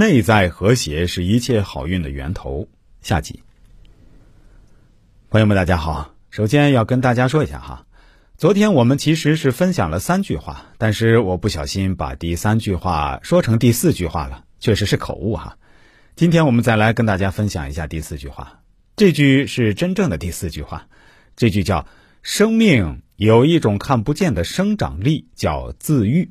内在和谐是一切好运的源头。下集，朋友们，大家好。首先要跟大家说一下哈，昨天我们其实是分享了三句话，但是我不小心把第三句话说成第四句话了，确实是口误哈。今天我们再来跟大家分享一下第四句话，这句是真正的第四句话，这句叫“生命有一种看不见的生长力，叫自愈”。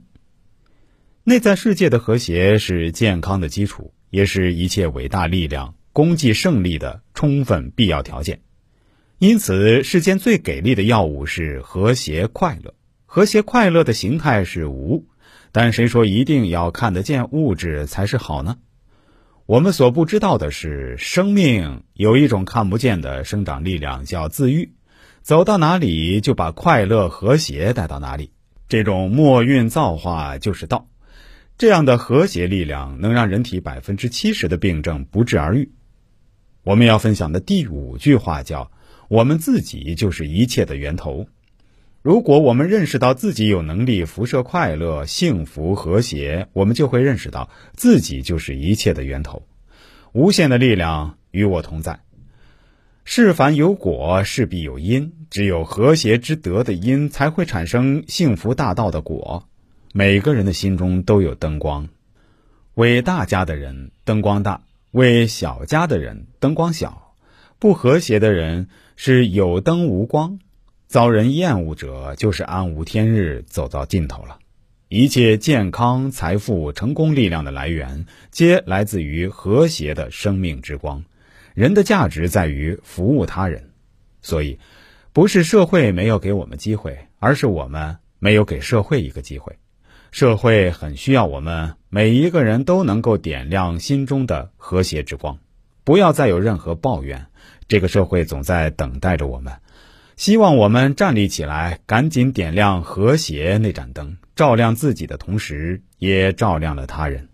内在世界的和谐是健康的基础，也是一切伟大力量、功绩胜利的充分必要条件。因此，世间最给力的药物是和谐快乐。和谐快乐的形态是无，但谁说一定要看得见物质才是好呢？我们所不知道的是，生命有一种看不见的生长力量，叫自愈。走到哪里，就把快乐和谐带到哪里。这种末运造化就是道。这样的和谐力量能让人体百分之七十的病症不治而愈。我们要分享的第五句话叫“我们自己就是一切的源头”。如果我们认识到自己有能力辐射快乐、幸福、和谐，我们就会认识到自己就是一切的源头。无限的力量与我同在。事凡有果，势必有因。只有和谐之德的因，才会产生幸福大道的果。每个人的心中都有灯光，为大家的人灯光大，为小家的人灯光小。不和谐的人是有灯无光，遭人厌恶者就是暗无天日，走到尽头了。一切健康、财富、成功力量的来源，皆来自于和谐的生命之光。人的价值在于服务他人，所以不是社会没有给我们机会，而是我们没有给社会一个机会。社会很需要我们每一个人都能够点亮心中的和谐之光，不要再有任何抱怨。这个社会总在等待着我们，希望我们站立起来，赶紧点亮和谐那盏灯，照亮自己的同时，也照亮了他人。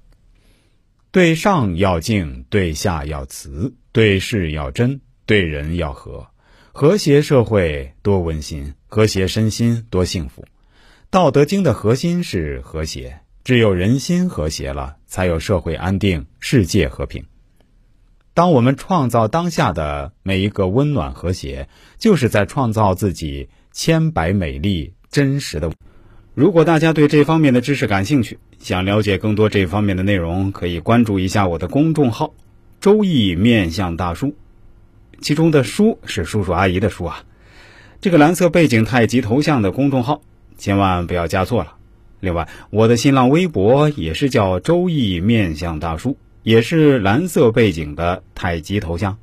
对上要敬，对下要慈，对事要真，对人要和。和谐社会多温馨，和谐身心多幸福。道德经的核心是和谐，只有人心和谐了，才有社会安定、世界和平。当我们创造当下的每一个温暖和谐，就是在创造自己千百美丽真实的。如果大家对这方面的知识感兴趣，想了解更多这方面的内容，可以关注一下我的公众号“周易面向大叔”，其中的“叔”是叔叔阿姨的“叔”啊。这个蓝色背景太极头像的公众号。千万不要加错了。另外，我的新浪微博也是叫“周易面相大叔”，也是蓝色背景的太极头像。